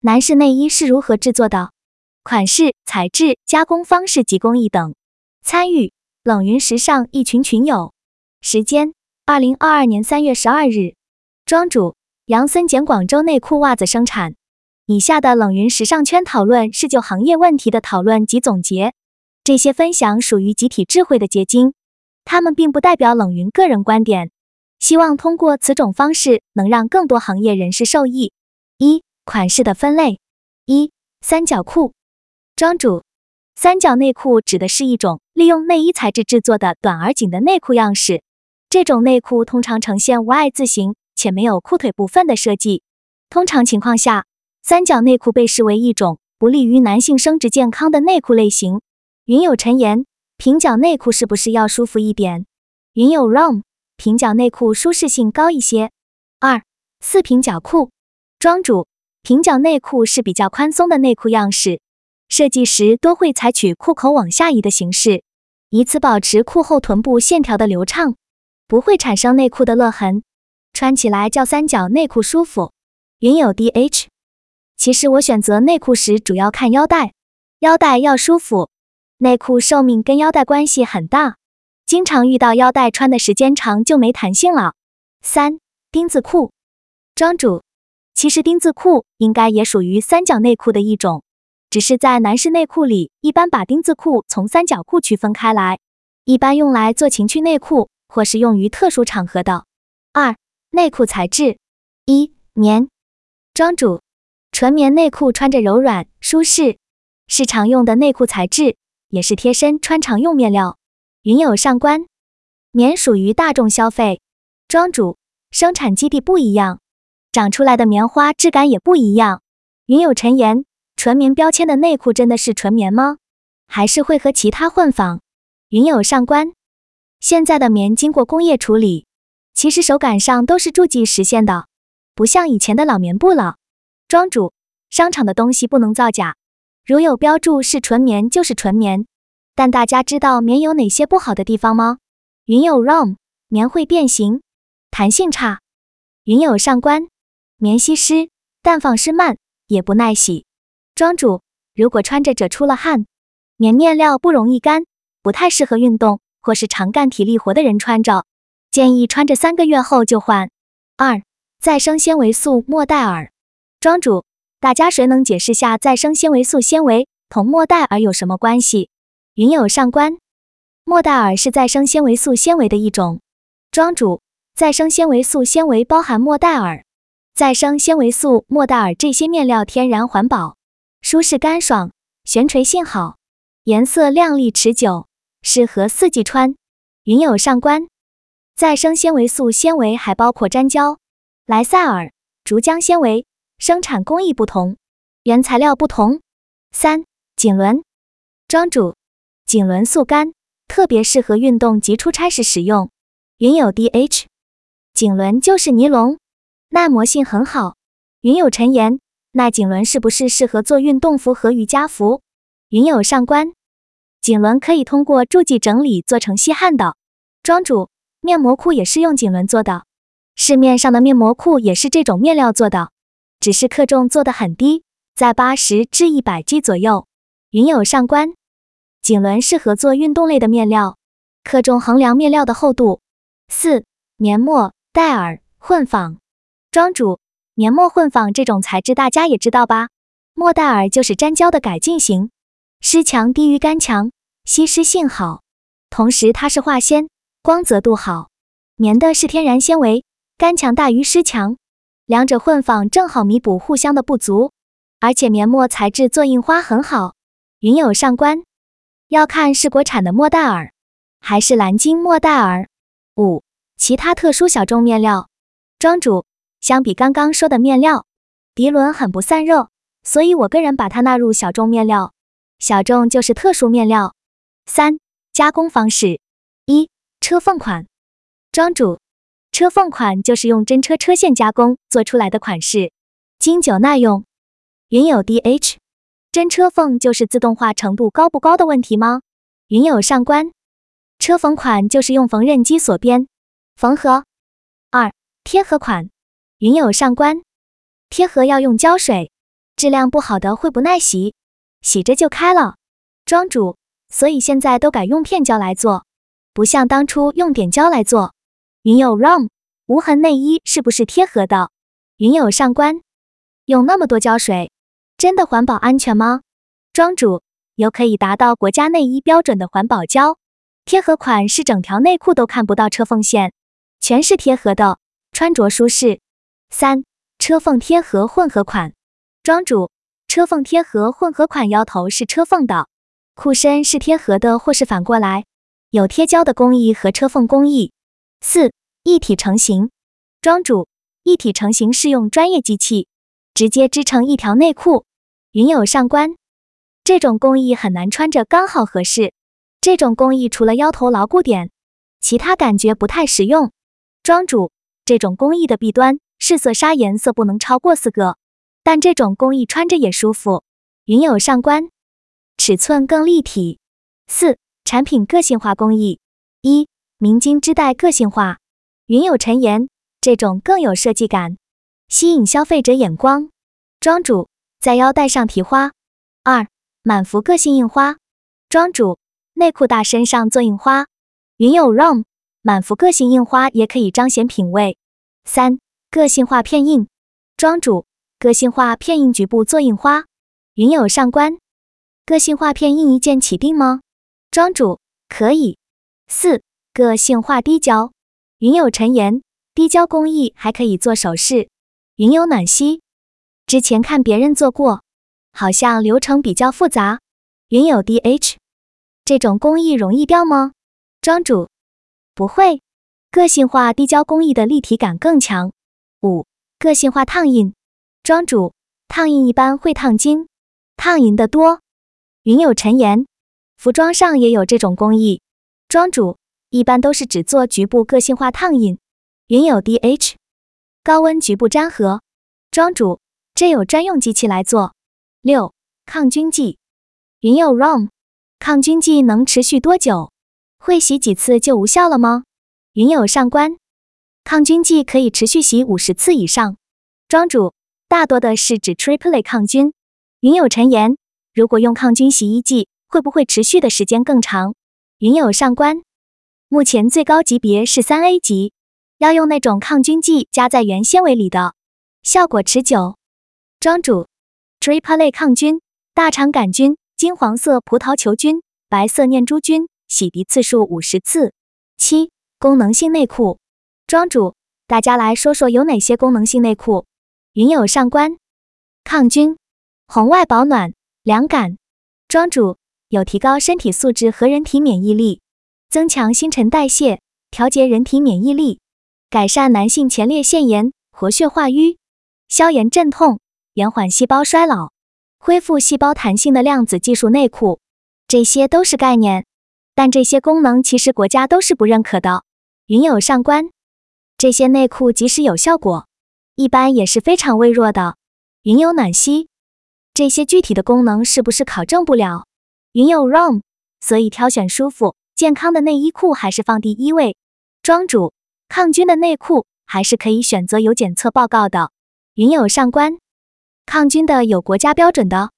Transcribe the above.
男士内衣是如何制作的？款式、材质、加工方式及工艺等。参与冷云时尚一群群友。时间：二零二二年三月十二日。庄主：杨森简广州内裤袜子生产。以下的冷云时尚圈讨论是就行业问题的讨论及总结，这些分享属于集体智慧的结晶，他们并不代表冷云个人观点。希望通过此种方式能让更多行业人士受益。一款式的分类：一、三角裤。庄主：三角内裤指的是一种利用内衣材质制作的短而紧的内裤样式。这种内裤通常呈现 Y 字形且没有裤腿部分的设计。通常情况下，三角内裤被视为一种不利于男性生殖健康的内裤类型。云有陈言：平角内裤是不是要舒服一点？云有 Rom：平角内裤舒适性高一些。二、四平角裤。庄主：平角内裤是比较宽松的内裤样式，设计时多会采取裤口往下移的形式，以此保持裤后臀部线条的流畅，不会产生内裤的勒痕，穿起来较三角内裤舒服。云有 DH，其实我选择内裤时主要看腰带，腰带要舒服，内裤寿命跟腰带关系很大，经常遇到腰带穿的时间长就没弹性了。三丁字裤，庄主。其实丁字裤应该也属于三角内裤的一种，只是在男士内裤里，一般把丁字裤从三角裤区分开来，一般用来做情趣内裤或是用于特殊场合的。二、内裤材质：一、棉。庄主，纯棉内裤穿着柔软舒适，是常用的内裤材质，也是贴身穿常用面料。云友上官，棉属于大众消费。庄主，生产基地不一样。长出来的棉花质感也不一样。云有陈言，纯棉标签的内裤真的是纯棉吗？还是会和其他混纺？云有上官，现在的棉经过工业处理，其实手感上都是注记实现的，不像以前的老棉布了。庄主，商场的东西不能造假，如有标注是纯棉就是纯棉。但大家知道棉有哪些不好的地方吗？云有 rom，棉会变形，弹性差。云有上官。棉吸湿，但放湿慢，也不耐洗。庄主，如果穿着者出了汗，棉面料不容易干，不太适合运动或是常干体力活的人穿着，建议穿着三个月后就换。二、再生纤维素莫代尔。庄主，大家谁能解释下再生纤维素纤维同莫代尔有什么关系？云友上官，莫代尔是再生纤维素纤维的一种。庄主，再生纤维素纤维包含莫代尔。再生纤维素莫代尔这些面料天然环保，舒适干爽，悬垂性好，颜色亮丽持久，适合四季穿。云有上官，再生纤维素纤维还包括粘胶、莱赛尔、竹浆纤维，生产工艺不同，原材料不同。三锦纶，庄主，锦纶速干，特别适合运动及出差时使用。云有 DH，锦纶就是尼龙。耐磨性很好。云有陈言，那锦纶是不是适合做运动服和瑜伽服？云有上官，锦纶可以通过注记整理做成吸汗的。庄主，面膜裤也是用锦纶做的，市面上的面膜裤也是这种面料做的，只是克重做的很低，在八十至一百 G 左右。云有上官，锦纶适合做运动类的面料，克重衡量面料的厚度。四、棉墨戴尔混纺。庄主，棉墨混纺这种材质大家也知道吧？莫代尔就是粘胶的改进型，湿强低于干强，吸湿性好，同时它是化纤，光泽度好。棉的是天然纤维，干强大于湿强，两者混纺正好弥补互相的不足。而且棉墨材质做印花很好。云有上官，要看是国产的莫代尔还是蓝鲸莫代尔。五、其他特殊小众面料，庄主。相比刚刚说的面料，涤纶很不散热，所以我个人把它纳入小众面料。小众就是特殊面料。三、加工方式：一、车缝款。庄主，车缝款就是用真车车线加工做出来的款式，经久耐用。云有 DH，真车缝就是自动化程度高不高的问题吗？云有上官，车缝款就是用缝纫机锁边缝合。二、贴合款。云友上官，贴合要用胶水，质量不好的会不耐洗，洗着就开了。庄主，所以现在都改用片胶来做，不像当初用点胶来做。云友 ROM 无痕内衣是不是贴合的？云友上官，用那么多胶水，真的环保安全吗？庄主，有可以达到国家内衣标准的环保胶，贴合款是整条内裤都看不到车缝线，全是贴合的，穿着舒适。三车缝贴合混合款，庄主，车缝贴合混合款腰头是车缝的，裤身是贴合的或是反过来，有贴胶的工艺和车缝工艺。四一体成型，庄主，一体成型是用专业机器直接织成一条内裤。云友上官，这种工艺很难穿着刚好合适，这种工艺除了腰头牢固点，其他感觉不太实用。庄主，这种工艺的弊端。是色纱颜色不能超过四个，但这种工艺穿着也舒服。云友上官，尺寸更立体。四、产品个性化工艺。一、明金织带个性化。云友陈言，这种更有设计感，吸引消费者眼光。庄主，在腰带上提花。二、满幅个性印花。庄主，内裤大身上做印花。云友 ROM，满幅个性印花也可以彰显品味。三。个性化片印，庄主，个性化片印局部做印花。云友上官，个性化片印一键起订吗？庄主，可以。四，个性化滴胶。云友陈言，滴胶工艺还可以做首饰。云友暖溪，之前看别人做过，好像流程比较复杂。云友 DH，这种工艺容易掉吗？庄主，不会，个性化滴胶工艺的立体感更强。五、个性化烫印，庄主，烫印一般会烫金，烫银的多。云有陈言，服装上也有这种工艺，庄主，一般都是只做局部个性化烫印。云有 DH，高温局部粘合，庄主，这有专用机器来做。六、抗菌剂，云有 ROM，抗菌剂能持续多久？会洗几次就无效了吗？云有上官。抗菌剂可以持续洗五十次以上。庄主，大多的是指 triple 抗菌。云友陈言，如果用抗菌洗衣剂，会不会持续的时间更长？云友上官，目前最高级别是三 A 级，要用那种抗菌剂加在原纤维里的，效果持久。庄主，triple 抗菌，大肠杆菌、金黄色葡萄球菌、白色念珠菌，洗涤次数五十次。七，功能性内裤。庄主，大家来说说有哪些功能性内裤？云友上官，抗菌、红外保暖、凉感。庄主有提高身体素质和人体免疫力，增强新陈代谢，调节人体免疫力，改善男性前列腺炎，活血化瘀，消炎镇痛，延缓细胞衰老，恢复细胞弹性的量子技术内裤。这些都是概念，但这些功能其实国家都是不认可的。云友上官。这些内裤即使有效果，一般也是非常微弱的。云有暖心，这些具体的功能是不是考证不了？云有 ROM，所以挑选舒服、健康的内衣裤还是放第一位。庄主，抗菌的内裤还是可以选择有检测报告的。云有上官，抗菌的有国家标准的。